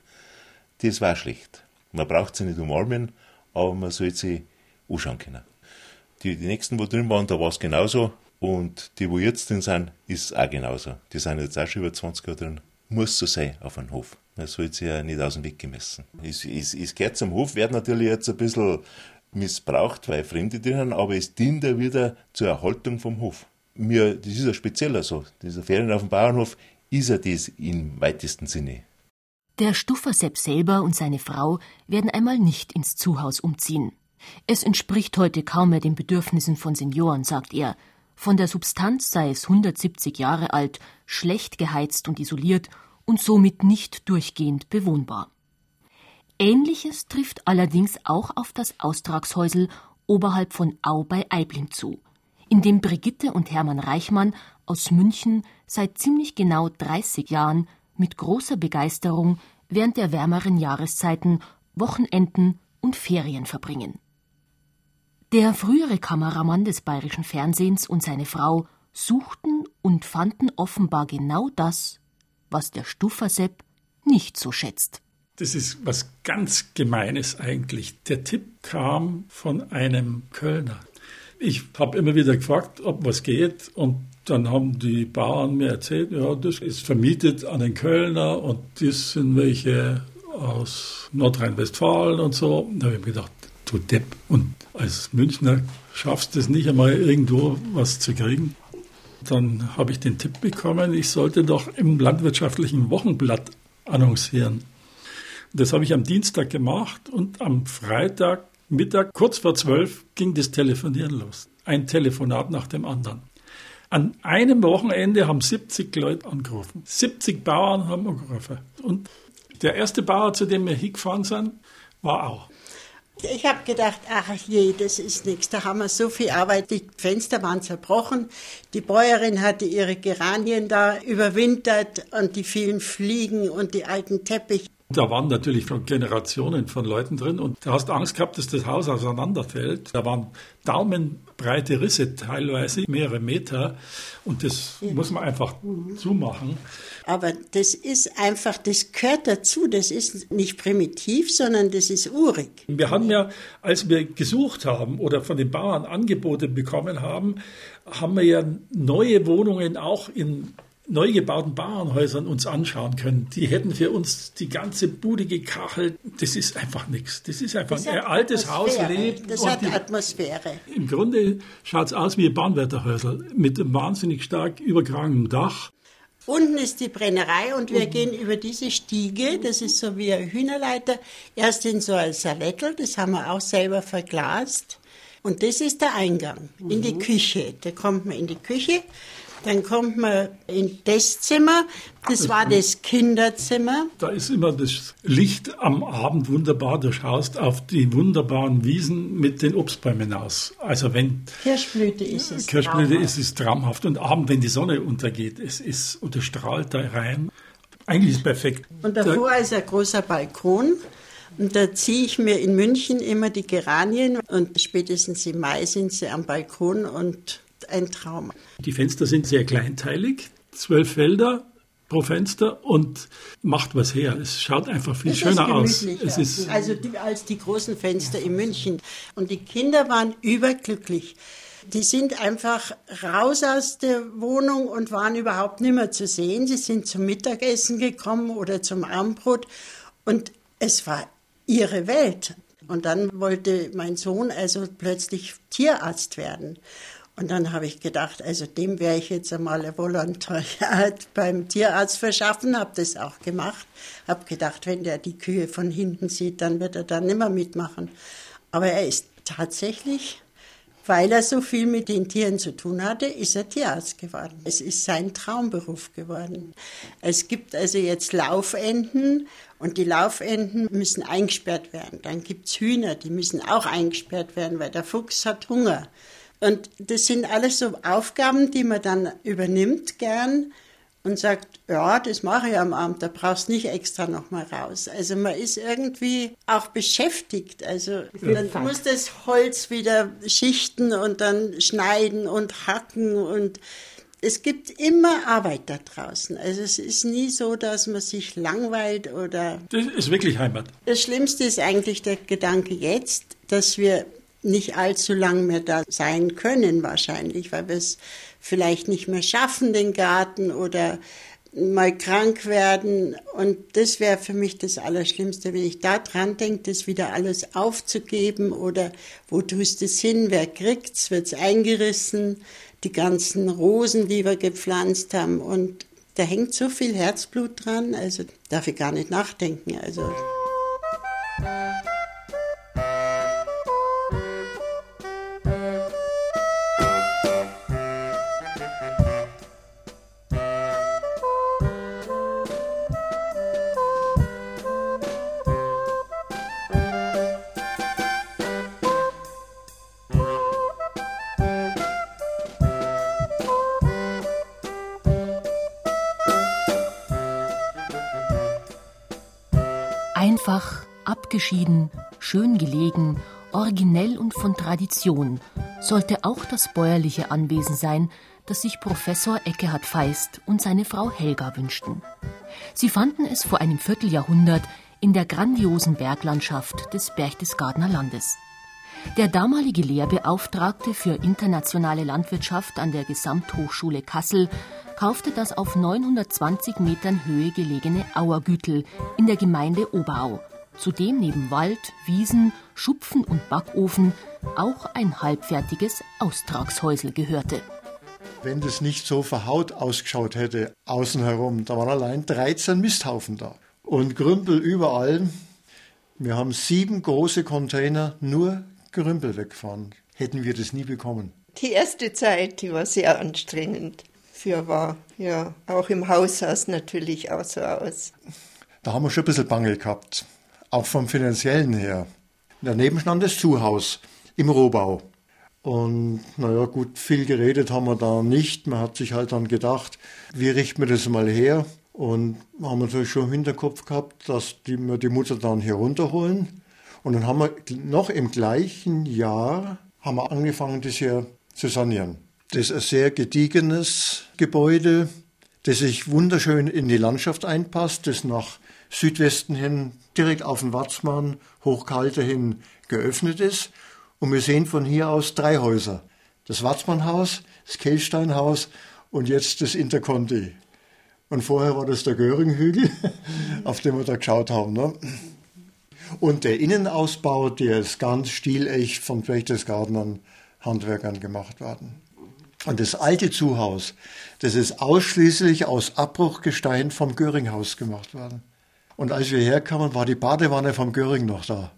das war schlecht. Man braucht sie nicht umarmen, aber man soll sie anschauen können. Die, die nächsten, wo drin waren, da war es genauso. Und die, wo jetzt drin sind, ist auch genauso. Die sind jetzt auch schon über 20 Jahre drin. Muss so sein auf einem Hof. Man soll sie ja nicht aus dem Weg gemessen. Es, es, es gehört zum Hof, wird natürlich jetzt ein bisschen missbraucht, weil Fremde drinnen, aber es dient ja wieder zur Erhaltung vom Hof. Mir, das ist ja spezieller so. Dieser Ferien auf dem Bauernhof ist ja das im weitesten Sinne. Der Stuffersepp selber und seine Frau werden einmal nicht ins Zuhaus umziehen. Es entspricht heute kaum mehr den Bedürfnissen von Senioren, sagt er. Von der Substanz sei es 170 Jahre alt, schlecht geheizt und isoliert und somit nicht durchgehend bewohnbar. Ähnliches trifft allerdings auch auf das Austragshäusel oberhalb von Au bei Aibling zu, in dem Brigitte und Hermann Reichmann aus München seit ziemlich genau 30 Jahren mit großer Begeisterung während der wärmeren Jahreszeiten Wochenenden und Ferien verbringen. Der frühere Kameramann des bayerischen Fernsehens und seine Frau suchten und fanden offenbar genau das, was der Stuffersepp nicht so schätzt. Das ist was ganz Gemeines eigentlich. Der Tipp kam von einem Kölner. Ich habe immer wieder gefragt, ob was geht und dann haben die Bauern mir erzählt, ja, das ist vermietet an den Kölner und das sind welche aus Nordrhein-Westfalen und so. Da habe ich mir gedacht, du Depp. Und als Münchner schaffst du es nicht einmal irgendwo was zu kriegen. Dann habe ich den Tipp bekommen, ich sollte doch im landwirtschaftlichen Wochenblatt annoncieren. Das habe ich am Dienstag gemacht und am Freitag Mittag, kurz vor zwölf, ging das Telefonieren los. Ein Telefonat nach dem anderen. An einem Wochenende haben 70 Leute angerufen. 70 Bauern haben angerufen. Und der erste Bauer, zu dem wir hingefahren sind, war auch. Ich habe gedacht, ach je, das ist nichts. Da haben wir so viel Arbeit. Die Fenster waren zerbrochen. Die Bäuerin hatte ihre Geranien da überwintert und die vielen Fliegen und die alten Teppiche. Da waren natürlich von Generationen von Leuten drin und du hast Angst gehabt, dass das Haus auseinanderfällt. Da waren daumenbreite Risse, teilweise mehrere Meter und das ja. muss man einfach mhm. zumachen. Aber das ist einfach, das gehört dazu. Das ist nicht primitiv, sondern das ist urig. Wir haben ja, als wir gesucht haben oder von den Bauern Angebote bekommen haben, haben wir ja neue Wohnungen auch in neu gebauten Bauernhäusern uns anschauen können. Die hätten für uns die ganze Bude gekachelt. Das ist einfach nichts. Das ist einfach Das ein altes Haus Atmosphäre. lebt. Das hat die- Atmosphäre. Im Grunde schaut es aus wie ein Bahnwärterhäusl mit einem wahnsinnig stark überkragenem Dach. Unten ist die Brennerei und wir gehen über diese Stiege, das ist so wie eine Hühnerleiter, erst in so ein Salettel, das haben wir auch selber verglast. Und das ist der Eingang in die Küche. Da kommt man in die Küche, dann kommt man in das Zimmer, das war das Kinderzimmer. Da ist immer das Licht am Abend wunderbar. Du schaust auf die wunderbaren Wiesen mit den Obstbäumen aus. Also wenn Kirschblüte ist es. Kirschblüte traumhaft. ist, ist traumhaft. Und Abend, wenn die Sonne untergeht, es ist und es strahlt da rein. Eigentlich ist es perfekt. Und davor ist ein großer Balkon. Und da ziehe ich mir in München immer die Geranien und spätestens im Mai sind sie am Balkon und ein Traum. Die Fenster sind sehr kleinteilig, zwölf Felder pro Fenster und macht was her. Es schaut einfach viel Es schöner aus. Es ist also die, als die großen Fenster in München. Und die Kinder waren überglücklich. Die sind einfach raus aus der Wohnung und waren überhaupt nicht mehr zu sehen. Sie sind zum Mittagessen gekommen oder zum Abendbrot und es war ihre Welt. Und dann wollte mein Sohn also plötzlich Tierarzt werden. Und dann habe ich gedacht, also dem werde ich jetzt einmal ein Volontariat beim Tierarzt verschaffen, habe das auch gemacht. Habe gedacht, wenn der die Kühe von hinten sieht, dann wird er da nimmer mitmachen. Aber er ist tatsächlich, weil er so viel mit den Tieren zu tun hatte, ist er Tierarzt geworden. Es ist sein Traumberuf geworden. Es gibt also jetzt Laufenten und die Laufenten müssen eingesperrt werden. Dann gibt's Hühner, die müssen auch eingesperrt werden, weil der Fuchs hat Hunger. Und das sind alles so Aufgaben, die man dann übernimmt gern und sagt, ja, das mache ich am Abend, da brauchst nicht extra nochmal raus. Also man ist irgendwie auch beschäftigt. Also dann muss das Holz wieder schichten und dann schneiden und hacken und es gibt immer Arbeit da draußen. Also es ist nie so, dass man sich langweilt oder das ist wirklich Heimat. das Schlimmste ist eigentlich der Gedanke jetzt, dass wir nicht allzu lang mehr da sein können wahrscheinlich, weil wir es vielleicht nicht mehr schaffen, den Garten oder mal krank werden. Und das wäre für mich das Allerschlimmste, wenn ich da dran denke, das wieder alles aufzugeben oder wo tust es hin, wer kriegt's, wird's eingerissen, die ganzen Rosen, die wir gepflanzt haben und da hängt so viel Herzblut dran, also darf ich gar nicht nachdenken. Also abgeschieden, schön gelegen, originell und von Tradition sollte auch das bäuerliche Anwesen sein, das sich Professor Eckehard Feist und seine Frau Helga wünschten. Sie fanden es vor einem Vierteljahrhundert in der grandiosen Berglandschaft des Berchtesgadener Landes. Der damalige Lehrbeauftragte für internationale Landwirtschaft an der Gesamthochschule Kassel kaufte das auf 920 Metern Höhe gelegene Auergütel in der Gemeinde Oberau, zu dem neben Wald, Wiesen, Schupfen und Backofen auch ein halbfertiges Austragshäusel gehörte. Wenn das nicht so verhaut ausgeschaut hätte, außen herum, da waren allein 13 Misthaufen da. Und Grümpel überall. Wir haben sieben große Container nur Gerümpel weggefahren. Hätten wir das nie bekommen. Die erste Zeit, die war sehr anstrengend für war. Ja, auch im Haus sah es natürlich auch so aus. Da haben wir schon ein bisschen Bange gehabt. Auch vom finanziellen her. Daneben stand das Zuhaus im Rohbau. Und naja, gut, viel geredet haben wir da nicht. Man hat sich halt dann gedacht, wie richten wir das mal her? Und haben natürlich schon im Hinterkopf gehabt, dass die, wir die Mutter dann hier runterholen. Und dann haben wir noch im gleichen Jahr haben wir angefangen, das hier zu sanieren. Das ist ein sehr gediegenes Gebäude, das sich wunderschön in die Landschaft einpasst, das nach Südwesten hin direkt auf den Watzmann, Hochkalte hin geöffnet ist. Und wir sehen von hier aus drei Häuser. Das Watzmannhaus, das Kehlsteinhaus und jetzt das Interconti. Und vorher war das der Göringhügel, auf den wir da geschaut haben. Ne? Und der Innenausbau, der ist ganz stilecht von Berchtesgadenern Handwerkern gemacht worden. Und das alte Zuhaus, das ist ausschließlich aus Abbruchgestein vom Göringhaus gemacht worden. Und als wir herkamen, war die Badewanne vom Göring noch da.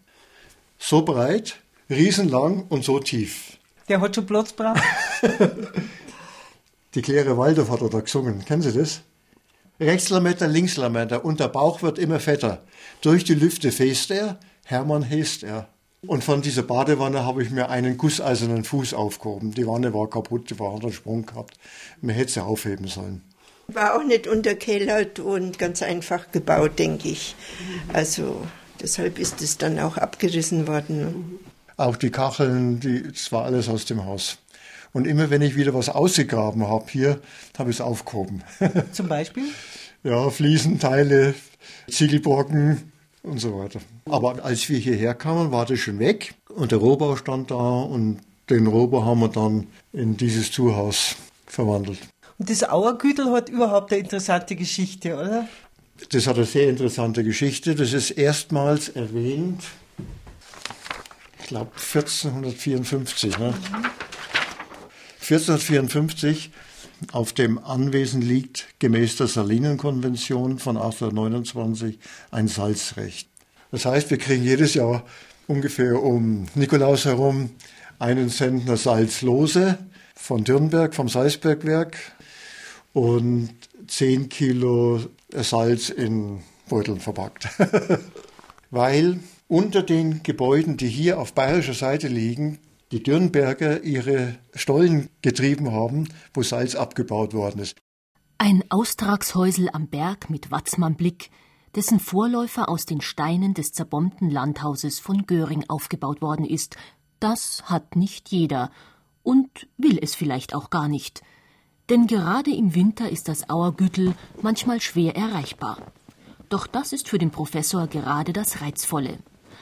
So breit, riesenlang und so tief. Der hat schon Platz braucht. die Claire Waldorf hat da gesungen. Kennen Sie das? Rechtslametta, Linkslametta und der Bauch wird immer fetter. Durch die Lüfte fest er, Hermann hest er. Und von dieser Badewanne habe ich mir einen gusseisernen Fuß aufgehoben. Die Wanne war kaputt, die war einen Sprung gehabt. Man hätte sie aufheben sollen. War auch nicht unterkellert und ganz einfach gebaut, denke ich. Also deshalb ist es dann auch abgerissen worden. Auch die Kacheln, die, das war alles aus dem Haus. Und immer wenn ich wieder was ausgegraben habe hier, habe ich es aufgehoben. Zum Beispiel? ja, Fliesenteile, Ziegelbrocken und so weiter. Aber als wir hierher kamen, war das schon weg und der Rohbau stand da und den Rohbau haben wir dann in dieses Zuhaus verwandelt. Und das Auergütel hat überhaupt eine interessante Geschichte, oder? Das hat eine sehr interessante Geschichte. Das ist erstmals erwähnt, ich glaube 1454. Ne? 1454 auf dem Anwesen liegt gemäß der Salinenkonvention von 1829 ein Salzrecht. Das heißt, wir kriegen jedes Jahr ungefähr um Nikolaus herum einen Zentner Salzlose von Dürnberg, vom Salzbergwerk und 10 Kilo Salz in Beuteln verpackt. Weil unter den Gebäuden, die hier auf bayerischer Seite liegen, die Dürnberger ihre Stollen getrieben haben, wo Salz abgebaut worden ist. Ein Austragshäusel am Berg mit Watzmannblick, dessen Vorläufer aus den Steinen des zerbombten Landhauses von Göring aufgebaut worden ist, das hat nicht jeder und will es vielleicht auch gar nicht. Denn gerade im Winter ist das Auergüttel manchmal schwer erreichbar. Doch das ist für den Professor gerade das Reizvolle.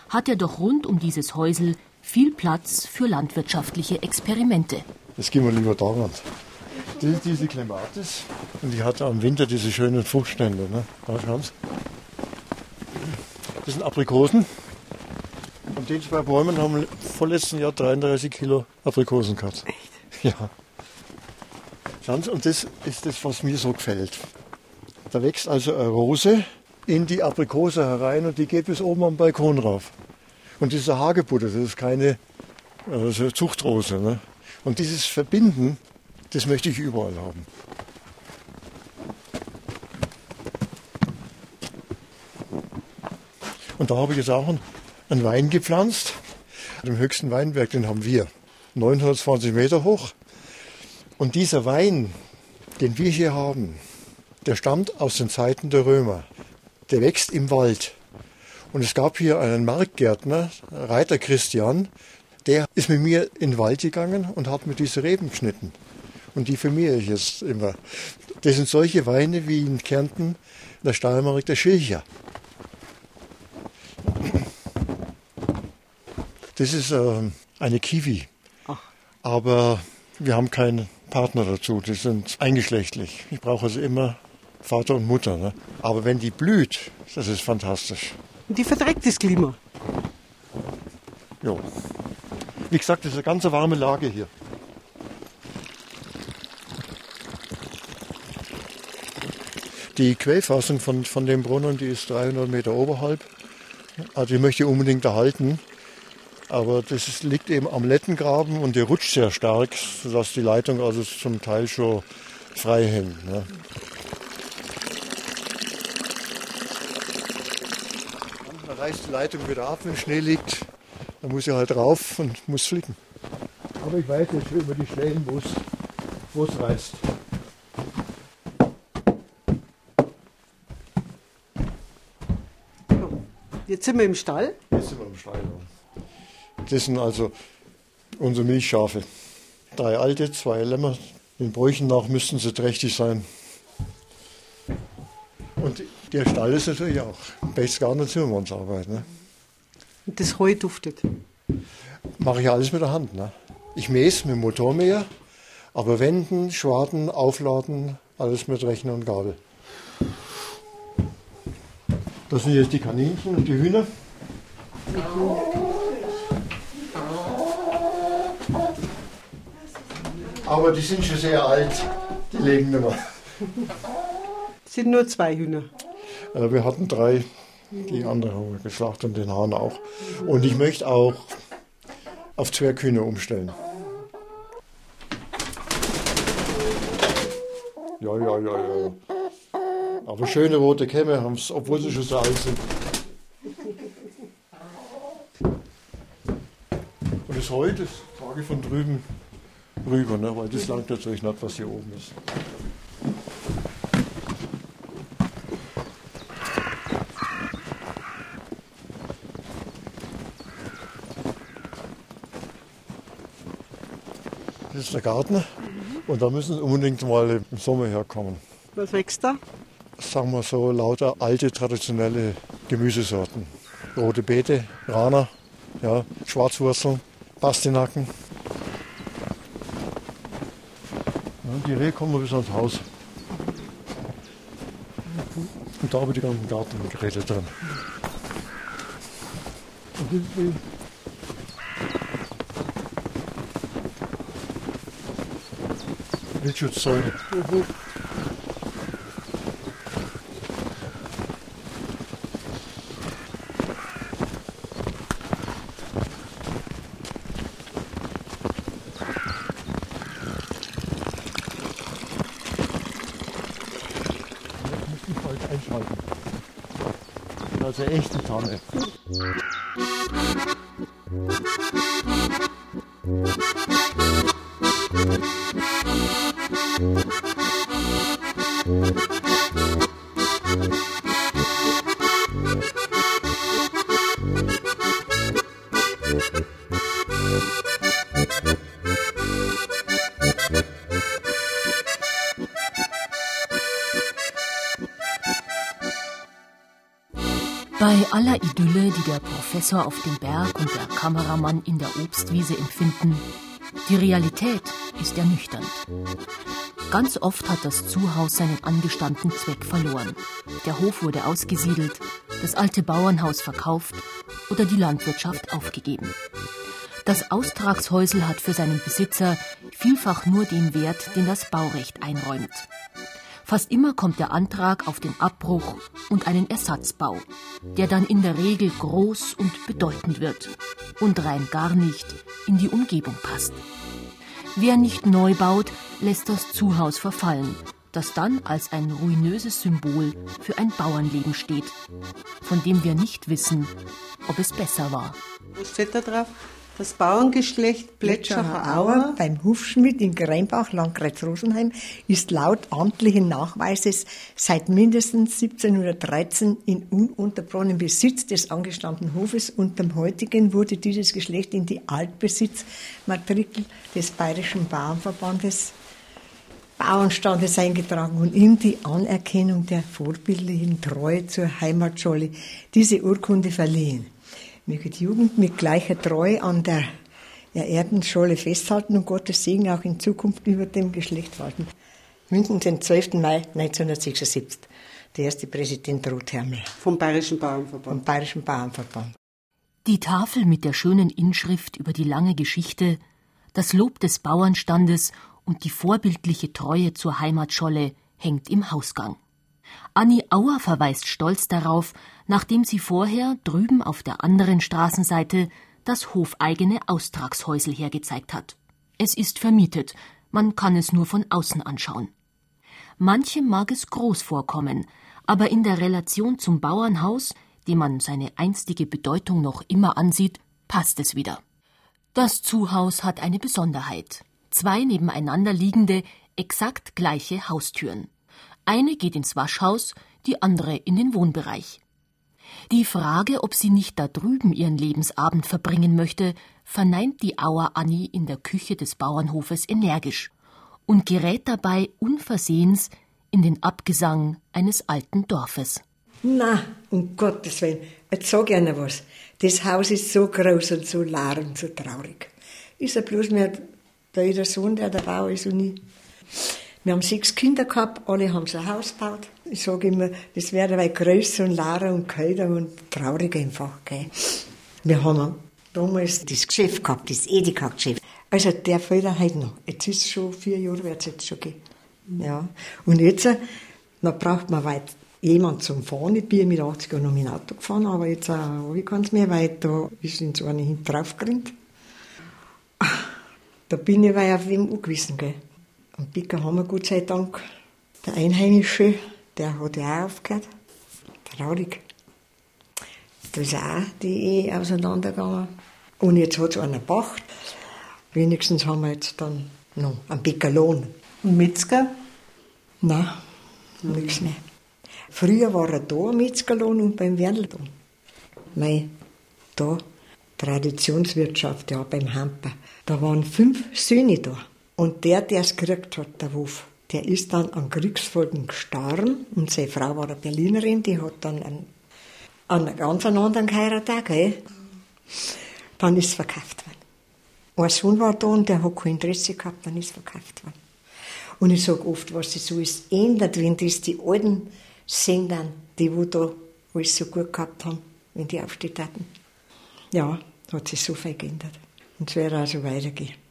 Hat er doch rund um dieses Häusel viel Platz für landwirtschaftliche Experimente. Jetzt gehen wir lieber da ran. Das ist diese Clematis und die hat im Winter diese schönen Fruchtstände. Ne? Da schauen Sie. Das sind Aprikosen. Und die zwei Bäume haben vorletzten Jahr 33 Kilo Aprikosen gehabt. Echt? Ja. Und das ist das, was mir so gefällt. Da wächst also eine Rose in die Aprikose herein und die geht bis oben am Balkon rauf. Und diese Hagebutte, das ist keine also Zuchtrose. Ne? Und dieses Verbinden, das möchte ich überall haben. Und da habe ich jetzt auch einen Wein gepflanzt. Den höchsten Weinberg, den haben wir. 920 Meter hoch. Und dieser Wein, den wir hier haben, der stammt aus den Zeiten der Römer. Der wächst im Wald. Und es gab hier einen Marktgärtner, Reiter Christian, der ist mit mir in den Wald gegangen und hat mir diese Reben geschnitten. Und die vermehre ich jetzt immer. Das sind solche Weine wie in Kärnten, in der Steiermark, der Schilcher. Das ist äh, eine Kiwi. Aber wir haben keinen Partner dazu. Die sind eingeschlechtlich. Ich brauche also immer Vater und Mutter. Ne? Aber wenn die blüht, das ist fantastisch. Und die verträgt das Klima. Ja. Wie gesagt, das ist eine ganz warme Lage hier. Die Quellfassung von, von dem Brunnen, die ist 300 Meter oberhalb. Also die möchte ich unbedingt erhalten. Aber das ist, liegt eben am Lettengraben und der rutscht sehr stark, sodass die Leitung also zum Teil schon frei hängt. Ne? reißt die Leitung wieder ab, wenn Schnee liegt. Dann muss ich halt rauf und muss flicken. Aber ich weiß jetzt über die Stellen, wo es reißt. Jetzt sind wir im Stall. Jetzt sind wir im Stall. Das sind also unsere Milchschafe. Drei alte, zwei Lämmer. Den Bräuchen nach müssten sie trächtig sein. Und der Stall ist natürlich auch Berchtesgadener Zimmermannsarbeit. Ne? Und das Heu duftet? Mache ich alles mit der Hand. Ne? Ich mäß mit dem Motormäher, aber wenden, schwarten, aufladen, alles mit Rechner und Gabel. Das sind jetzt die Kaninchen und die Hühner. Aber die sind schon sehr alt. Die leben nicht mehr. Es sind nur zwei Hühner. Äh, Wir hatten drei. Die anderen haben wir geschlachtet und den Hahn auch. Und ich möchte auch auf Zwerghühner umstellen. Ja, ja, ja, ja. Aber schöne rote Kämme haben es, obwohl sie schon so alt sind. Und das heute, das trage ich von drüben rüber, ne? weil das langt natürlich nicht, was hier oben ist. Das ist der Garten und da müssen Sie unbedingt mal im Sommer herkommen. Was wächst da? Sagen wir so, lauter alte traditionelle Gemüsesorten. Rote Beete, Rana, ja, Schwarzwurzeln, Pastinaken. Ja, die Rehe kommen bis ans Haus. Und da habe ich die ganzen Gartengeräte drin. Und die Wildschutzsäule. Ich Bei aller Idylle, die der Professor auf dem Berg und der Kameramann in der Obstwiese empfinden, die Realität ist ernüchternd. Ganz oft hat das Zuhaus seinen angestammten Zweck verloren. Der Hof wurde ausgesiedelt, das alte Bauernhaus verkauft oder die Landwirtschaft aufgegeben. Das Austragshäusel hat für seinen Besitzer vielfach nur den Wert, den das Baurecht einräumt. Fast immer kommt der Antrag auf den Abbruch und einen Ersatzbau, der dann in der Regel groß und bedeutend wird und rein gar nicht in die Umgebung passt. Wer nicht neu baut, lässt das Zuhaus verfallen, das dann als ein ruinöses Symbol für ein Bauernleben steht, von dem wir nicht wissen, ob es besser war. Was steht da drauf? Das Bauerngeschlecht Plätschacher Auer beim Hufschmidt in Greinbach, Landkreis Rosenheim, ist laut amtlichen Nachweises seit mindestens 1713 in ununterbrochenem Besitz des angestammten Hofes und dem heutigen wurde dieses Geschlecht in die Altbesitzmatrikel des Bayerischen Bauernverbandes Bauernstandes eingetragen und ihm die Anerkennung der vorbildlichen Treue zur Heimatscholle diese Urkunde verliehen. Möge die Jugend mit gleicher Treue an der erehrten Scholle festhalten und Gottes Segen auch in Zukunft über dem Geschlecht walten. München, den 12. Mai 1976. Der erste Präsident Ruth Hermel. Vom Bayerischen Bauernverband. Vom Bayerischen Bauernverband. Die Tafel mit der schönen Inschrift über die lange Geschichte, das Lob des Bauernstandes und die vorbildliche Treue zur Heimatscholle hängt im Hausgang. Annie Auer verweist stolz darauf, nachdem sie vorher drüben auf der anderen Straßenseite das hofeigene Austragshäusel hergezeigt hat. Es ist vermietet, man kann es nur von außen anschauen. Manchem mag es groß vorkommen, aber in der Relation zum Bauernhaus, dem man seine einstige Bedeutung noch immer ansieht, passt es wieder. Das Zuhaus hat eine Besonderheit. Zwei nebeneinander liegende, exakt gleiche Haustüren. Eine geht ins Waschhaus, die andere in den Wohnbereich. Die Frage, ob sie nicht da drüben ihren Lebensabend verbringen möchte, verneint die Auer Annie in der Küche des Bauernhofes energisch und gerät dabei unversehens in den Abgesang eines alten Dorfes. Na, um Gottes Willen, jetzt sag ich Ihnen was. Das Haus ist so groß und so leer und so traurig. Ist ja bloß mehr der Sohn, der der Bauer ist und ich. Wir haben sechs Kinder gehabt, alle haben so ein Haus gebaut. Ich sage immer, das wäre weit größer und lauter und kälter und traurig einfach. Gell. Wir haben damals das Geschäft gehabt, das Edeka-Geschäft. Also der fällt heute noch. Jetzt ist es schon vier Jahre, wird es jetzt schon gehen. Ja. Und jetzt, dann braucht man weit jemand zum Fahren. Ich bin mit 80 Jahren noch mit dem Auto gefahren, aber jetzt habe ich keins mehr, weil da ist so eine hinten drauf gerannt. Da bin ich weil auf wem angewiesen, gell. Und Bicker haben wir Gott sei Dank. Der Einheimische, der hat ja auch aufgehört. Traurig. Da ist auch die Ehe auseinandergegangen. Und jetzt hat es einer gebracht. Wenigstens haben wir jetzt dann noch einen Bäckerlohn. Und Metzger? Nein, mhm. nichts mehr. Früher war er da, am Metzgerlohn und beim Wernl da. Mei, da, Traditionswirtschaft, ja, beim Hamper. Da waren fünf Söhne da. Und der, der es gekriegt hat, der Wuf, der ist dann an Kriegsfolgen gestorben. Und seine Frau war eine Berlinerin, die hat dann einen, einen ganz anderen geheiratet, gell? Dann ist es verkauft worden. Ein Sohn war da und der hat kein Interesse gehabt, dann ist es verkauft worden. Und ich sage oft, was sich so ist, ändert, wenn das die alten Sendern, die wo da alles so gut gehabt haben, wenn die aufsteht hatten. Ja, hat sich so viel geändert. Und es wird also weitergehen.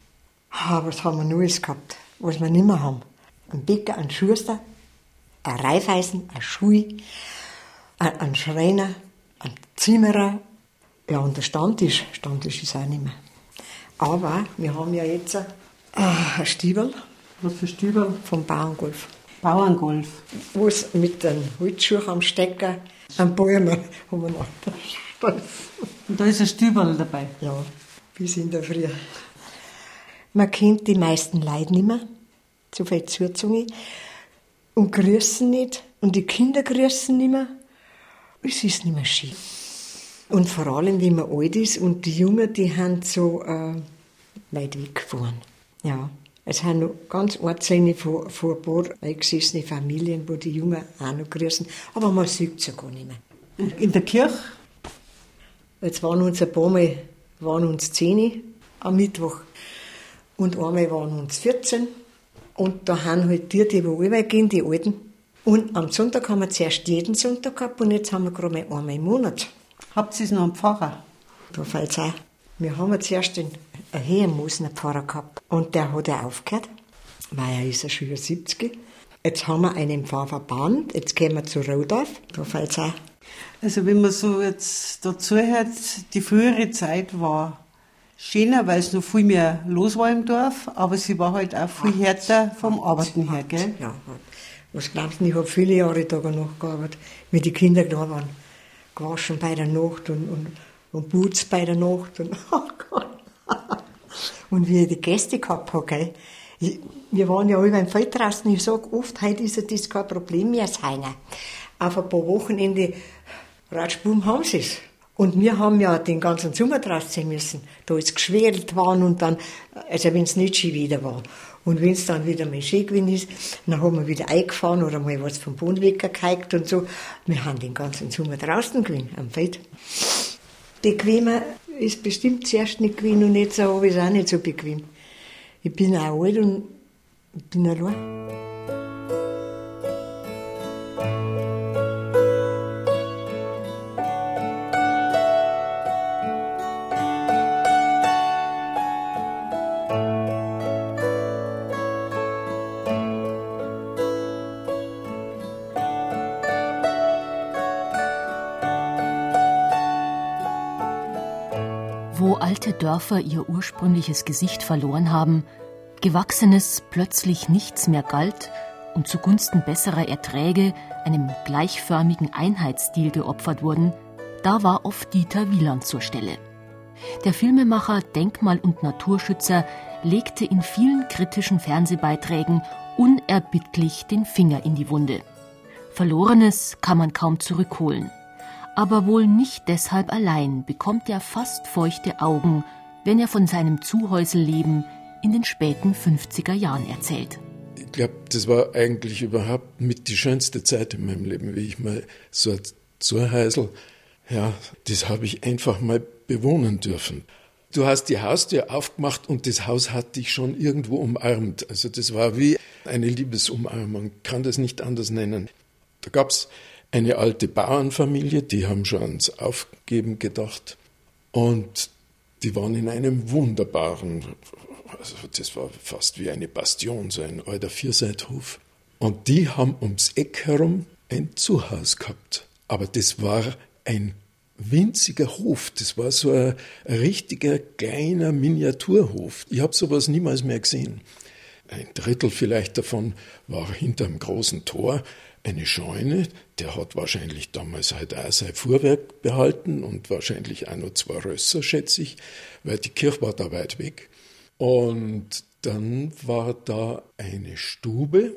Ah, was haben wir alles gehabt, was wir nicht mehr haben? Ein Bäcker, ein Schuster, ein Reifeisen, ein Schui, ein, ein Schreiner, ein Zimmerer. Ja, und der Standtisch, Standtisch ist auch nicht mehr. Aber wir haben ja jetzt ein, äh, ein Stiebel. Was für Stiebel? Vom Bauerngolf. Bauerngolf. Wo es mit den Holzschuhen am Stecker, haben wir noch Und da ist ein Stüberl dabei? Ja, bis in der Früh. Man kennt die meisten Leute nicht mehr, so viel Zuzunge, und grüßen nicht, und die Kinder grüßen nicht mehr. Es ist nicht mehr schön. Und vor allem, wenn man alt ist und die Jungen, die haben so äh, weit weggefahren. Ja. Es haben noch ganz Ortszene von, von ein paar eingesessene Familien, wo die Jungen auch noch grüßen. Aber man sieht sie gar nicht mehr. In der Kirche? Jetzt waren uns ein paar Mal waren uns zehn am Mittwoch. Und einmal waren uns 14. Und da haben halt die, die wo gehen, die Alten. Und am Sonntag haben wir zuerst jeden Sonntag gehabt und jetzt haben wir gerade mal einmal im Monat. Habt ihr es noch am Pfarrer? Da fällt es auch. Wir haben zuerst den Heermosener Pfarrer gehabt. Und der hat ja aufgehört, weil er ist ja schon 70. Jetzt haben wir einen Pfarrverband, jetzt gehen wir zu Rodorf, da fällt es auch. Also wenn man so jetzt dazu hört, die frühere Zeit war schöner, weil es noch viel mehr los war im Dorf, aber sie war halt auch viel härter vom Arbeiten her, gell? Ja, was glaubst du, ich habe viele Jahre da noch gearbeitet, wie die Kinder da waren. Gewaschen bei der Nacht und, und, und Boots bei der Nacht und, oh Gott. Und wie ich die Gäste gehabt habe, gell? wir waren ja alle im Feld draußen, ich sage oft, heute ist das kein Problem mehr, seiner. Auf ein paar Wochenende Ratschbuben haben sie es. Und wir haben ja den ganzen Sommer draußen müssen. Da ist geschwert waren und dann, also wenn es nicht schön wieder war. Und wenn es dann wieder mal schön gewesen ist, dann haben wir wieder eingefahren oder mal was vom Bodenwecker geheigt und so. Wir haben den ganzen Sommer draußen gewesen, am Feld. Bequemer ist bestimmt zuerst nicht gewesen und jetzt habe ich es auch nicht so bequem. Ich bin auch alt und bin allein. Alte Dörfer ihr ursprüngliches Gesicht verloren haben, Gewachsenes plötzlich nichts mehr galt und zugunsten besserer Erträge einem gleichförmigen Einheitsstil geopfert wurden, da war oft Dieter Wieland zur Stelle. Der Filmemacher, Denkmal- und Naturschützer legte in vielen kritischen Fernsehbeiträgen unerbittlich den Finger in die Wunde. Verlorenes kann man kaum zurückholen. Aber wohl nicht deshalb allein bekommt er fast feuchte Augen, wenn er von seinem Zuhäuselleben in den späten 50er Jahren erzählt. Ich glaube, das war eigentlich überhaupt mit die schönste Zeit in meinem Leben, wie ich mal so Zuhäusel, ja, das habe ich einfach mal bewohnen dürfen. Du hast die Haustür aufgemacht und das Haus hat dich schon irgendwo umarmt. Also das war wie eine Liebesumarmung, kann das nicht anders nennen. Da gab es eine alte Bauernfamilie, die haben schon ans Aufgeben gedacht. Und die waren in einem wunderbaren, also das war fast wie eine Bastion, so ein alter Vierseithof. Und die haben ums Eck herum ein Zuhause gehabt. Aber das war ein winziger Hof. Das war so ein richtiger kleiner Miniaturhof. Ich habe sowas niemals mehr gesehen. Ein Drittel vielleicht davon war hinterm großen Tor eine Scheune. Der hat wahrscheinlich damals halt auch sein Fuhrwerk behalten und wahrscheinlich auch noch zwei Rösser, schätze ich, weil die Kirche war da weit weg. Und dann war da eine Stube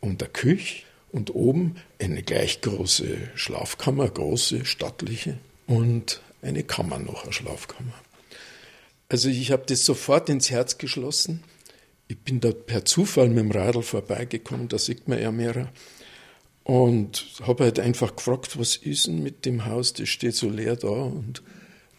und eine Küche und oben eine gleich große Schlafkammer, große, stattliche und eine Kammer noch, eine Schlafkammer. Also ich habe das sofort ins Herz geschlossen. Ich bin da per Zufall mit dem Radl vorbeigekommen, da sieht man ja mehrere. Und habe halt einfach gefragt, was ist denn mit dem Haus, das steht so leer da. Und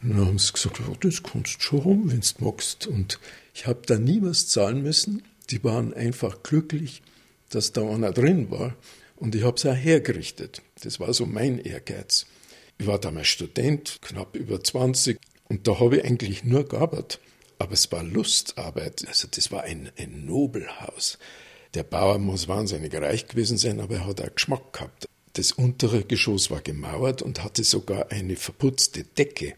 dann haben sie gesagt, ja, das kannst du schon rum, wenn du magst. Und ich habe da nie was zahlen müssen. Die waren einfach glücklich, dass da einer drin war. Und ich habe es auch hergerichtet. Das war so mein Ehrgeiz. Ich war damals Student, knapp über 20, und da habe ich eigentlich nur gearbeitet. Aber es war Lustarbeit. Also das war ein, ein Nobelhaus. Der Bauer muss wahnsinnig reich gewesen sein, aber er hat auch Geschmack gehabt. Das untere Geschoss war gemauert und hatte sogar eine verputzte Decke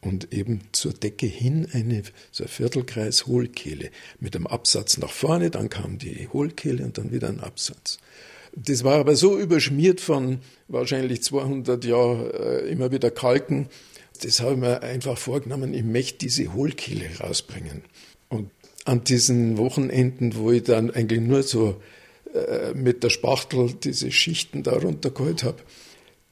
und eben zur Decke hin eine so ein Viertelkreis Hohlkehle mit einem Absatz nach vorne, dann kam die Hohlkehle und dann wieder ein Absatz. Das war aber so überschmiert von wahrscheinlich 200 Jahren äh, immer wieder Kalken. Das habe ich mir einfach vorgenommen, ich möchte diese Hohlkehle rausbringen. Und an diesen Wochenenden, wo ich dann eigentlich nur so äh, mit der Spachtel diese Schichten da runtergeholt habe,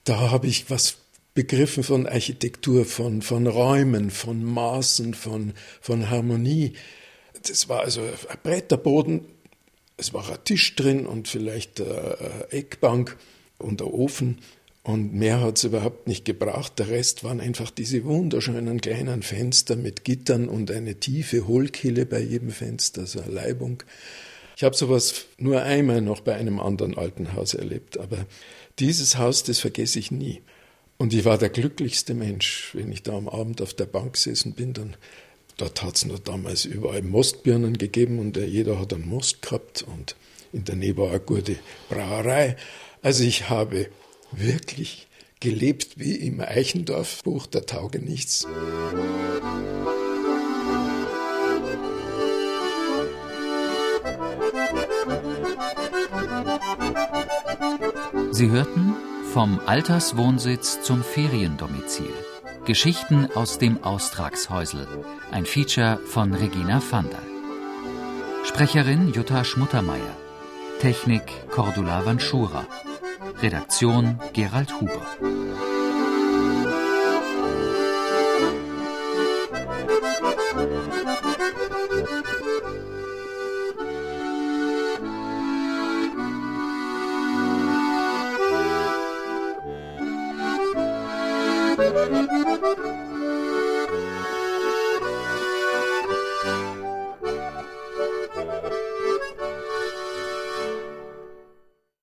da habe ich was begriffen von Architektur, von, von Räumen, von Maßen, von, von Harmonie. Das war also ein Bretterboden es war ein Tisch drin und vielleicht eine Eckbank und ein Ofen. Und mehr hat es überhaupt nicht gebraucht. Der Rest waren einfach diese wunderschönen kleinen Fenster mit Gittern und eine tiefe Hohlkehle bei jedem Fenster, so eine Leibung. Ich habe sowas nur einmal noch bei einem anderen alten Haus erlebt, aber dieses Haus, das vergesse ich nie. Und ich war der glücklichste Mensch, wenn ich da am Abend auf der Bank gesessen bin, dann Dort hat es nur damals überall Mostbirnen gegeben und jeder hat einen Most gehabt und in der Nähe war eine gute Brauerei. Also ich habe wirklich gelebt wie im Eichendorf-Buch der Taugenichts. Sie hörten vom Alterswohnsitz zum Feriendomizil. Geschichten aus dem Austragshäusl. Ein Feature von Regina Vander. Sprecherin Jutta Schmuttermeier. Technik Cordula Vanschura. Redaktion Gerald Huber. You.